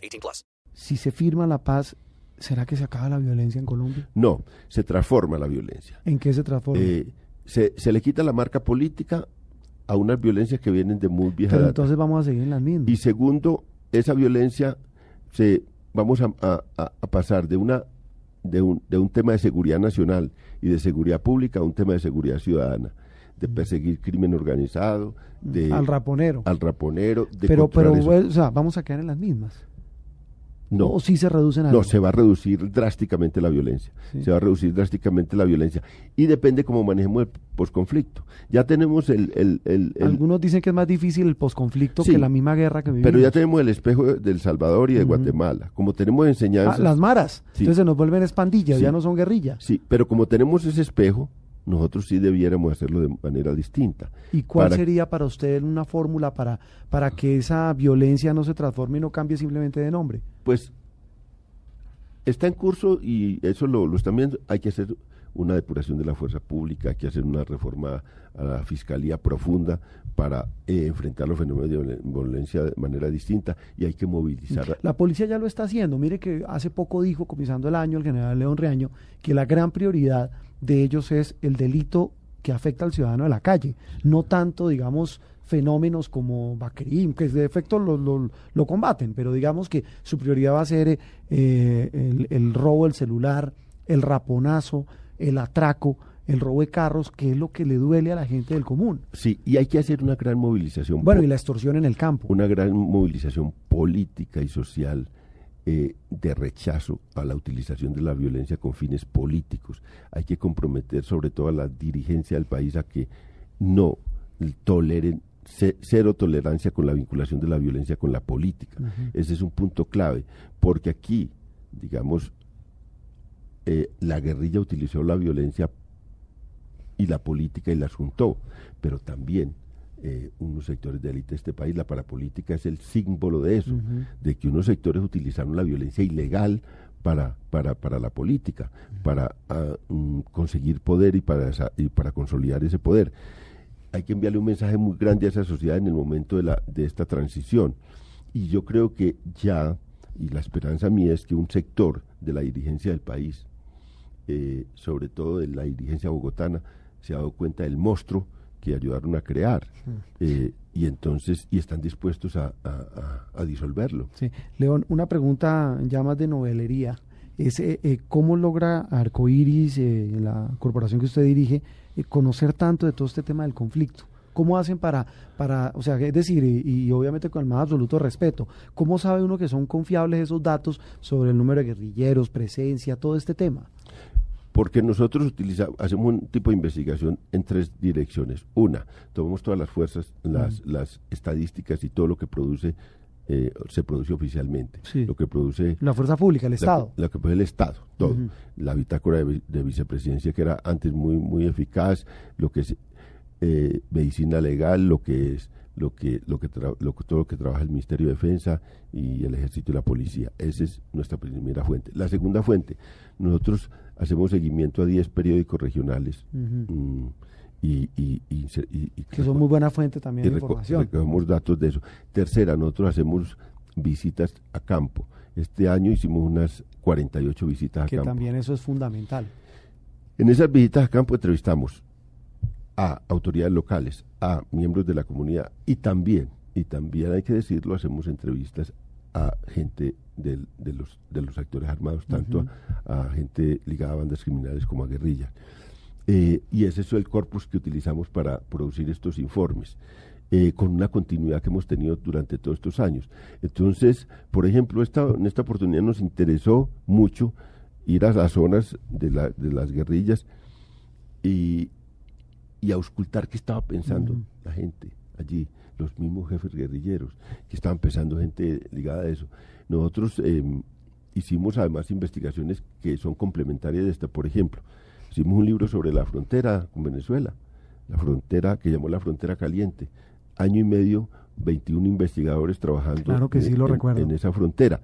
18 plus. Si se firma la paz, ¿será que se acaba la violencia en Colombia? No, se transforma la violencia. ¿En qué se transforma? Eh, se, se le quita la marca política a unas violencias que vienen de muy vieja Pero data. entonces vamos a seguir en las mismas. Y segundo, esa violencia se vamos a, a- a- pasar de una de un, de un tema de seguridad nacional y de seguridad pública a un tema de seguridad ciudadana, de perseguir crimen organizado, de al raponero. al raponero, de pero, pero, controlar eso. o sea, vamos a quedar en las mismas. No, O sí se reducen algo. no, se va a reducir drásticamente la violencia. Sí. Se va a reducir drásticamente la violencia. Y depende cómo manejemos el posconflicto. Ya tenemos el, el- el- el- Algunos dicen que es más difícil el posconflicto Sí. que la misma guerra que vivimos. pero ya tenemos el espejo de El Salvador y de. Guatemala. Como tenemos Ah, enseñanzas. las maras. Sí. Entonces se nos vuelven espandillas, ya no son guerrillas. Sí, pero como tenemos ese espejo, nosotros sí debiéramos hacerlo de manera distinta. ¿Y cuál Para- sería para usted una fórmula para, para que esa violencia no se transforme y no cambie simplemente de nombre? Pues está en curso y eso lo, lo están viendo. Hay que hacer una depuración de la fuerza pública, hay que hacer una reforma a la fiscalía profunda para eh, enfrentar los fenómenos de violen- violencia de manera distinta y hay que movilizar. a- La policía ya lo está haciendo. Mire que hace poco dijo, comenzando el año, el general León Reaño, que la gran prioridad de ellos es el delito que afecta al ciudadano de la calle, no tanto, digamos, fenómenos como Bacrim, que de efecto lo, lo- combaten, pero digamos que su prioridad va a ser eh, el robo del celular, el raponazo, el atraco, el robo de carros, que es lo que le duele a la gente del común. Sí, y hay que hacer una gran movilización. Bueno, y la extorsión en el campo. una gran movilización política y social eh, de rechazo a la utilización de la violencia con fines políticos. Hay que comprometer sobre todo a la dirigencia del país a que no toleren ce- cero tolerancia con la vinculación de la violencia con la política. Ese es un punto clave, porque aquí, digamos, eh, la guerrilla utilizó la violencia y la política y las juntó, pero también eh, unos sectores de élite de este país, la parapolítica es el símbolo de eso, de que unos sectores utilizaron la violencia ilegal para, para, para la política, para ah, mm, conseguir poder y para, esa- y para consolidar ese poder. Hay que enviarle un mensaje muy grande a esa sociedad en el momento de, la, de esta transición. Y yo creo que ya, y la esperanza mía es que un sector de la dirigencia del país, eh, sobre todo de la dirigencia bogotana, se ha dado cuenta del monstruo que ayudaron a crear. Eh, y entonces, y están dispuestos a, a- a- a disolverlo. Sí. León, una pregunta ya más de novelería. Es, eh, eh, ¿Cómo logra Arcoiris, eh, la corporación que usted dirige, conocer tanto de todo este tema del conflicto? ¿Cómo hacen para, para o sea, es decir, y, y obviamente con el más absoluto respeto, ¿cómo sabe uno que son confiables esos datos sobre el número de guerrilleros, presencia, todo este tema? Porque nosotros utilizamos, hacemos un tipo de investigación en tres direcciones. Una, tomamos todas las fuerzas, las, las estadísticas y todo lo que produce, eh, se produce oficialmente. Sí. Lo que produce La fuerza pública, el Estado. La, que produce el Estado, todo. La bitácora de vicepresidencia que era antes muy, muy eficaz, lo que es eh, medicina legal, lo que es lo que, lo que tra- lo que- todo lo que trabaja el Ministerio de Defensa y el Ejército y la Policía. Esa es nuestra primera fuente. La segunda fuente, nosotros hacemos seguimiento a 10 periódicos regionales mm, y, y, y se- y- y- Que son muy buena fuente también de información. recogemos datos de eso. Tercera, nosotros hacemos visitas a campo. Este año hicimos unas 48 visitas a Que campo. también eso es fundamental. En esas visitas a campo entrevistamos a autoridades locales, a miembros de la comunidad y también, y también hay que decirlo, hacemos entrevistas a gente del- de, los, de los actores armados, tanto a, a gente ligada a bandas criminales como a guerrillas. Eh, y ese es el corpus que utilizamos para producir estos informes, eh, con una continuidad que hemos tenido durante todos estos años. Entonces, por ejemplo, esta, en esta oportunidad nos interesó mucho ir a las zonas de, la- de las guerrillas y, y auscultar qué estaba pensando la gente allí, los mismos jefes guerrilleros, que estaban pesando gente ligada a eso. Nosotros em, hicimos además investigaciones que son complementarias de esta. Por ejemplo, hicimos un libro sobre la frontera con Venezuela, la frontera que llamó la frontera caliente. Año y medio, 21 investigadores trabajando Claro que sí, lo en- recuerdo. en esa frontera.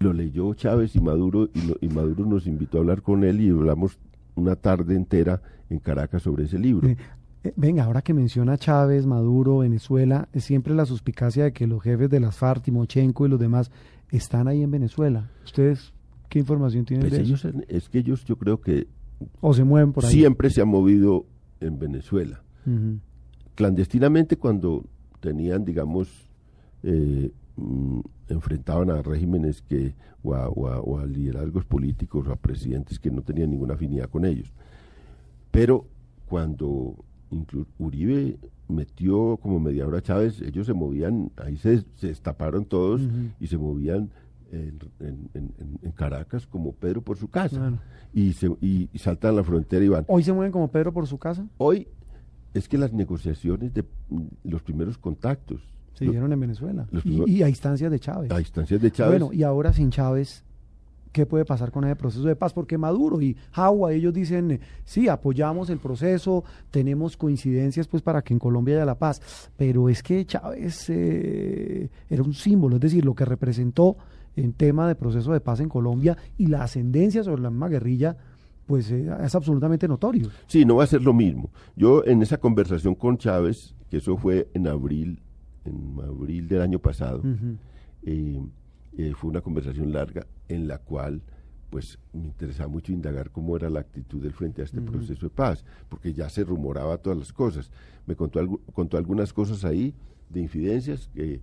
Lo leyó Chávez y Maduro y, lo- y Maduro nos invitó a hablar con él y hablamos una tarde entera en Caracas sobre ese libro. Eh, venga, ahora que menciona Chávez, Maduro, Venezuela, es siempre la suspicacia de que los jefes de las FARC, Timochenko y los demás están ahí en Venezuela. ¿Ustedes qué información tienen Pues de ellos, eso? es que ellos yo creo que ¿O se mueven por ahí? siempre se han movido en Venezuela. Clandestinamente cuando tenían, digamos, eh, mm, enfrentaban a regímenes que, o a, o a- o a liderazgos políticos o a presidentes que no tenían ninguna afinidad con ellos. Pero cuando Uribe metió como mediador a Chávez, ellos se movían, ahí se, se destaparon todos y se movían en, en- en- en- en Caracas como Pedro por su casa. Y, se, y, y saltan la frontera y van. ¿Hoy se mueven como Pedro por su casa? Hoy es que las negociaciones de los primeros contactos, Se lo- dieron en Venezuela. Y, a instancias de Chávez. a instancias de Chávez, Bueno, y ahora sin Chávez, ¿qué puede pasar con ese proceso de paz? Porque Maduro y Jagua, ellos dicen, eh, sí, apoyamos el proceso, tenemos coincidencias pues para que en Colombia haya la paz, pero es que Chávez eh, era un símbolo, es decir, lo que representó en tema de proceso de paz en Colombia y la ascendencia sobre la misma guerrilla, pues eh, es absolutamente notorio. sí, no va a ser lo mismo. Yo en esa conversación con Chávez, que eso fue en abril, en abril del año pasado, eh, eh, fue una conversación larga en la cual pues me interesaba mucho indagar cómo era la actitud del frente a este proceso de paz, porque ya se rumoraba todas las cosas. Me contó, algu- contó algunas cosas ahí de infidencias, que,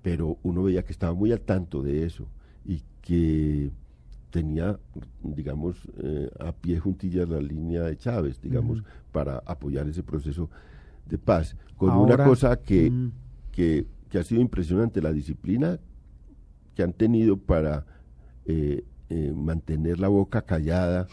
pero uno veía que estaba muy al tanto de eso y que tenía, digamos, eh, a pie juntillas la línea de Chávez, digamos, para apoyar ese proceso de paz. Con Ahora, una cosa que. Que, que ha sido impresionante, la disciplina que han tenido para eh, eh, mantener la boca callada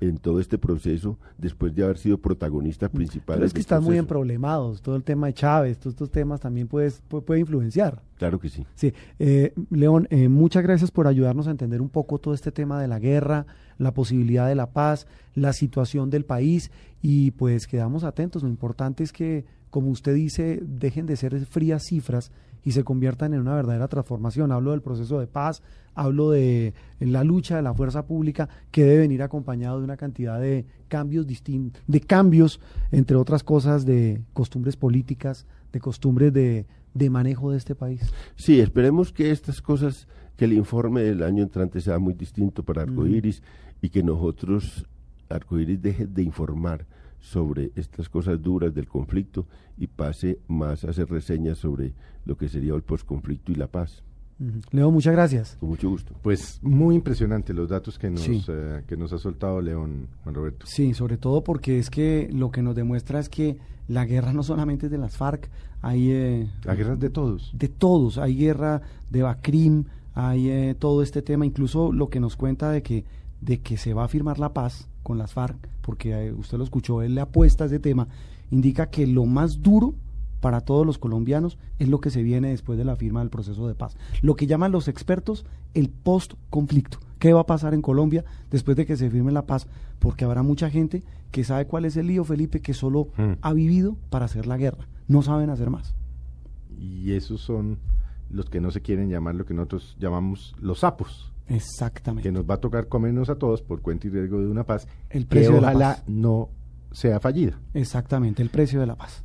en todo este proceso después de haber sido protagonistas principales. Pero es que del están muy emproblemados, todo el tema de Chávez, todos estos temas también puedes- puede, puede influenciar. Claro que sí. Sí, eh, León, eh, muchas gracias por ayudarnos a entender un poco todo este tema de la guerra, la posibilidad de la paz, la situación del país y pues quedamos atentos. Lo importante es que, como usted dice, dejen de ser frías cifras y se conviertan en una verdadera transformación. Hablo del proceso de paz, hablo de la lucha de la fuerza pública que debe venir acompañado de una cantidad de cambios distintos, de cambios, entre otras cosas, de costumbres políticas, de costumbres de, de manejo de este país. Sí, esperemos que estas cosas, que el informe del año entrante sea muy distinto para Arcoiris y que nosotros, Arcoiris, deje de informar sobre estas cosas duras del conflicto y pase más a hacer reseñas sobre lo que sería el posconflicto y la paz. Leo, muchas gracias. Con mucho gusto. Pues muy impresionante los datos que nos, Sí. eh, que nos ha soltado León, Juan Roberto. Sí, sobre todo porque es que lo que nos demuestra es que la guerra no solamente es de las FARC, hay eh, La guerra es de todos. de todos, hay guerra de Bacrim, hay eh, todo este tema, incluso lo que nos cuenta de que, de que se va a firmar la paz con las FARC, porque eh, usted lo escuchó, él le apuesta a ese tema, indica que lo más duro para todos los colombianos es lo que se viene después de la firma del proceso de paz. Lo que llaman los expertos el post-conflicto. ¿Qué va a pasar en Colombia después de que se firme la paz? Porque habrá mucha gente que sabe cuál es el lío, Felipe, que solo Mm. ha vivido para hacer la guerra. No saben hacer más. Y esos son los que no se quieren llamar lo que nosotros llamamos los sapos, Exactamente. que nos va a tocar comernos a todos por cuenta y riesgo de una paz El que precio de la ojalá paz. no sea fallida. Exactamente, el precio de la paz.